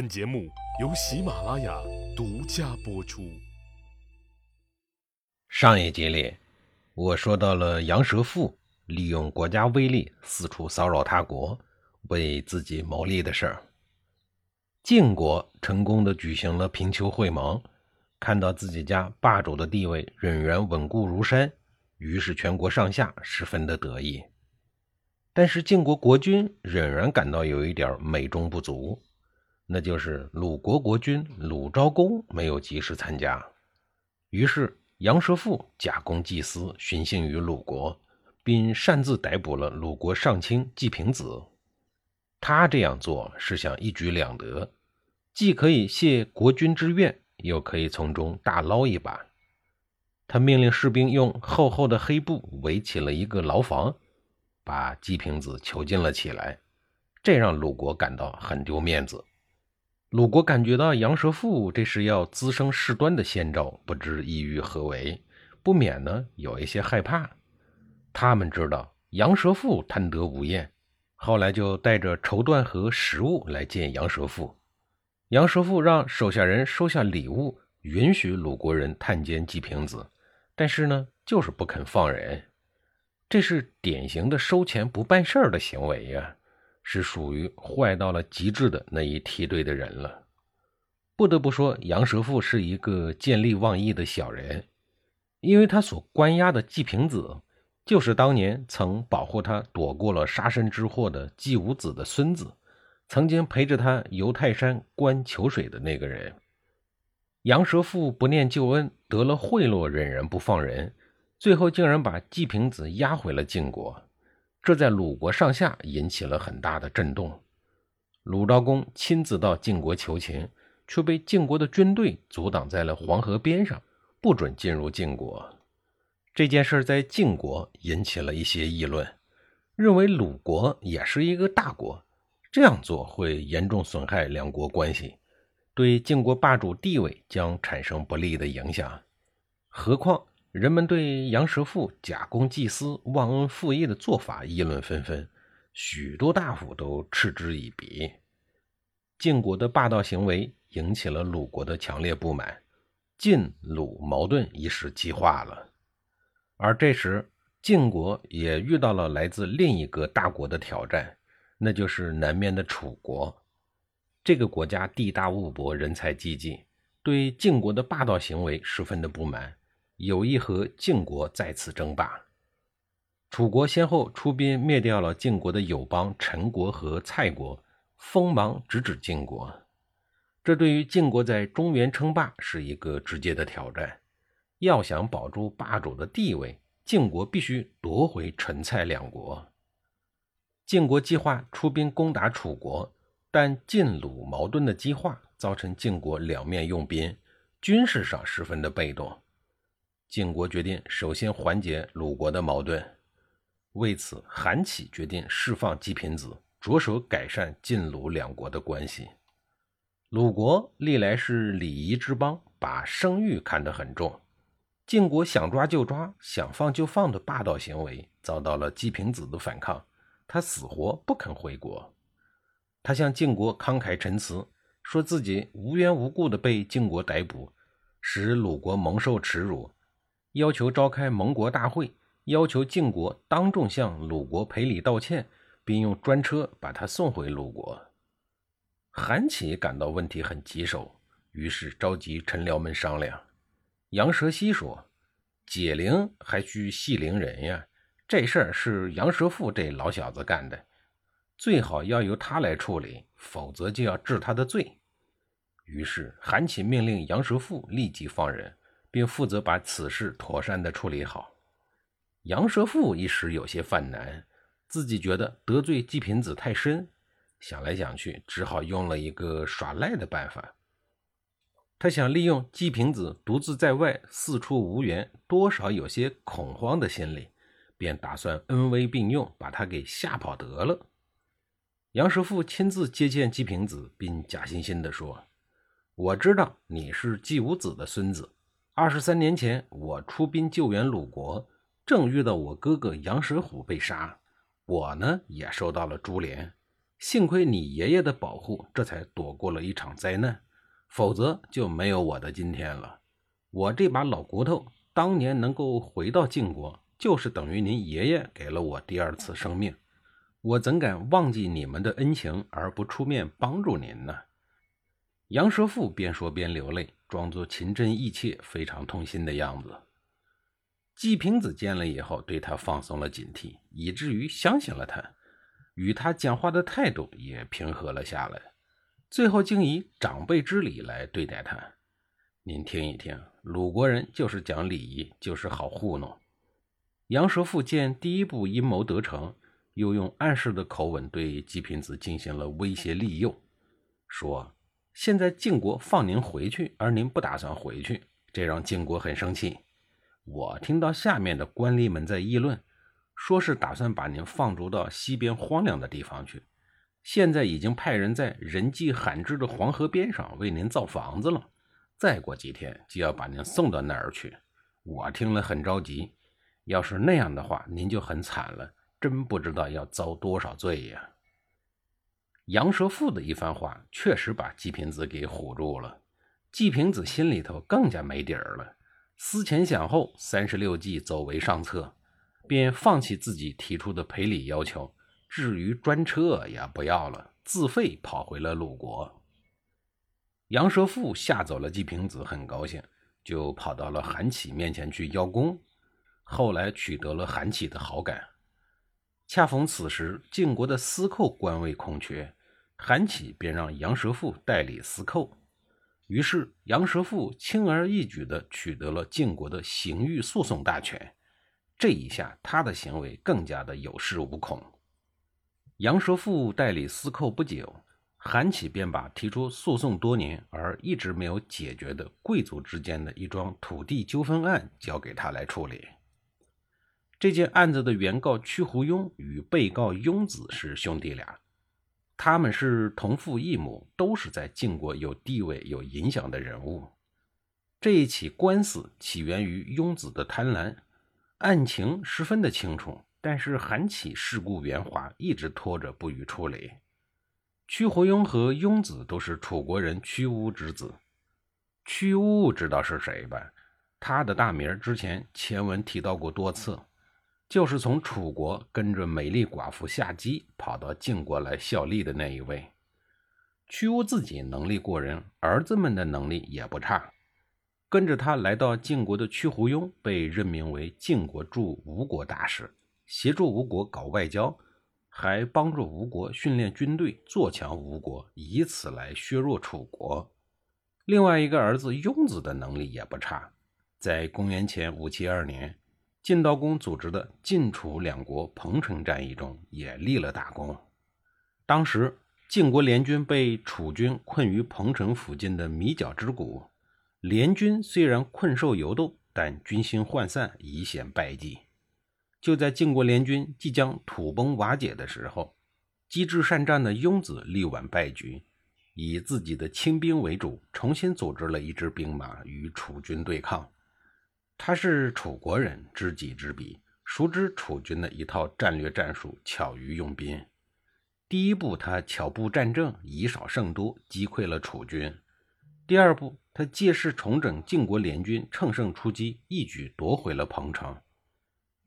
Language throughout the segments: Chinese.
本节目由喜马拉雅独家播出。上一集里，我说到了杨蛇父利用国家威力四处骚扰他国，为自己谋利的事儿。晋国成功的举行了平丘会盟，看到自己家霸主的地位仍然稳固如山，于是全国上下十分的得意。但是晋国国君仍然感到有一点美中不足。那就是鲁国国君鲁昭公没有及时参加，于是杨蛇父假公济私，寻衅于鲁国，并擅自逮捕了鲁国上卿季平子。他这样做是想一举两得，既可以谢国君之愿，又可以从中大捞一把。他命令士兵用厚厚的黑布围起了一个牢房，把季平子囚禁了起来，这让鲁国感到很丢面子。鲁国感觉到杨蛇父这是要滋生事端的先兆，不知意欲何为，不免呢有一些害怕。他们知道杨蛇父贪得无厌，后来就带着绸缎和食物来见杨蛇父。杨蛇父让手下人收下礼物，允许鲁国人探监季平子，但是呢，就是不肯放人。这是典型的收钱不办事儿的行为呀。是属于坏到了极致的那一梯队的人了。不得不说，杨蛇父是一个见利忘义的小人，因为他所关押的季平子，就是当年曾保护他躲过了杀身之祸的季武子的孙子，曾经陪着他游泰山观秋水的那个人。杨蛇父不念旧恩，得了贿赂，忍人不放人，最后竟然把季平子押回了晋国。这在鲁国上下引起了很大的震动。鲁昭公亲自到晋国求情，却被晋国的军队阻挡在了黄河边上，不准进入晋国。这件事在晋国引起了一些议论，认为鲁国也是一个大国，这样做会严重损害两国关系，对晋国霸主地位将产生不利的影响。何况。人们对杨蛇父假公济私、忘恩负义的做法议论纷纷，许多大夫都嗤之以鼻。晋国的霸道行为引起了鲁国的强烈不满，晋鲁矛盾一时激化了。而这时，晋国也遇到了来自另一个大国的挑战，那就是南面的楚国。这个国家地大物博，人才济济，对晋国的霸道行为十分的不满。有意和晋国再次争霸，楚国先后出兵灭掉了晋国的友邦陈国和蔡国，锋芒直指晋国。这对于晋国在中原称霸是一个直接的挑战。要想保住霸主的地位，晋国必须夺回陈蔡两国。晋国计划出兵攻打楚国，但晋鲁矛盾的激化造成晋国两面用兵，军事上十分的被动。晋国决定首先缓解鲁国的矛盾，为此，韩起决定释放季平子，着手改善晋鲁两国的关系。鲁国历来是礼仪之邦，把声誉看得很重。晋国想抓就抓、想放就放的霸道行为，遭到了季平子的反抗，他死活不肯回国。他向晋国慷慨陈词，说自己无缘无故的被晋国逮捕，使鲁国蒙受耻辱。要求召开盟国大会，要求晋国当众向鲁国赔礼道歉，并用专车把他送回鲁国。韩起感到问题很棘手，于是召集臣僚们商量。杨蛇溪说：“解铃还需系铃人呀，这事儿是杨蛇父这老小子干的，最好要由他来处理，否则就要治他的罪。”于是韩起命令杨蛇父立即放人。并负责把此事妥善地处理好。杨蛇父一时有些犯难，自己觉得得罪季平子太深，想来想去，只好用了一个耍赖的办法。他想利用季平子独自在外，四处无援，多少有些恐慌的心理，便打算恩威并用，把他给吓跑得了。杨蛇父亲自接见季平子，并假惺惺地说：“我知道你是季武子的孙子。”二十三年前，我出兵救援鲁国，正遇到我哥哥杨蛇虎被杀，我呢也受到了株连。幸亏你爷爷的保护，这才躲过了一场灾难，否则就没有我的今天了。我这把老骨头，当年能够回到晋国，就是等于您爷爷给了我第二次生命。我怎敢忘记你们的恩情而不出面帮助您呢？杨蛇父边说边流泪，装作情真意切、非常痛心的样子。季平子见了以后，对他放松了警惕，以至于相信了他。与他讲话的态度也平和了下来，最后竟以长辈之礼来对待他。您听一听，鲁国人就是讲礼仪，就是好糊弄。杨蛇父见第一步阴谋得逞，又用暗示的口吻对季平子进行了威胁利诱，说：“现在晋国放您回去，而您不打算回去，这让晋国很生气。我听到下面的官吏们在议论。”说是打算把您放逐到西边荒凉的地方去，现在已经派人在人迹罕至的黄河边上为您造房子了，再过几天就要把您送到那儿去。我听了很着急，要是那样的话，您就很惨了，真不知道要遭多少罪呀。杨蛇父的一番话确实把季平子给唬住了，季平子心里头更加没底儿了，思前想后，三十六计，走为上策。便放弃自己提出的赔礼要求，至于专车也不要了，自费跑回了鲁国。杨蛇父吓走了季平子，很高兴，就跑到了韩起面前去邀功。后来取得了韩起的好感。恰逢此时晋国的司寇官位空缺，韩起便让杨蛇父代理司寇。于是杨蛇父轻而易举地取得了晋国的刑狱诉讼大权。这一下，他的行为更加的有恃无恐。杨蛇父代理司寇不久，韩起便把提出诉讼多年而一直没有解决的贵族之间的一桩土地纠纷案交给他来处理。这件案子的原告屈胡庸与被告庸子是兄弟俩，他们是同父异母，都是在晋国有地位、有影响的人物。这一起官司起源于庸子的贪婪。案情十分的清楚，但是韩起世故圆滑，一直拖着不予处理。屈胡庸和庸子都是楚国人屈巫之子。屈巫知道是谁吧？他的大名之前前文提到过多次，就是从楚国跟着美丽寡妇夏姬跑到晋国来效力的那一位。屈巫自己能力过人，儿子们的能力也不差。跟着他来到晋国的屈胡庸被任命为晋国驻吴国大使，协助吴国搞外交，还帮助吴国训练军队，做强吴国，以此来削弱楚国。另外一个儿子雍子的能力也不差，在公元前五七二年，晋悼公组织的晋楚两国彭城战役中也立了大功。当时晋国联军被楚军困于彭城附近的米角之谷。联军虽然困兽犹斗，但军心涣散，已显败绩。就在晋国联军即将土崩瓦解的时候，机智善战的雍子力挽败局，以自己的亲兵为主，重新组织了一支兵马与楚军对抗。他是楚国人，知己知彼，熟知楚军的一套战略战术，巧于用兵。第一步，他巧布战阵，以少胜多，击溃了楚军。第二步，他借势重整晋国联军，乘胜出击，一举夺回了彭城。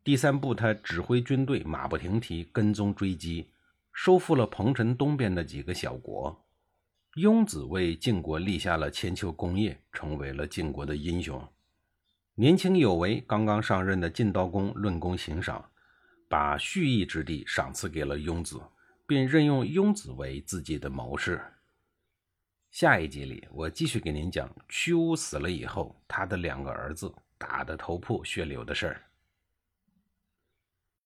第三步，他指挥军队马不停蹄跟踪追击，收复了彭城东边的几个小国。雍子为晋国立下了千秋功业，成为了晋国的英雄。年轻有为、刚刚上任的晋悼公论功行赏，把蓄意之地赏赐给了雍子，并任用雍子为自己的谋士。下一集里，我继续给您讲屈巫死了以后，他的两个儿子打得头破血流的事儿。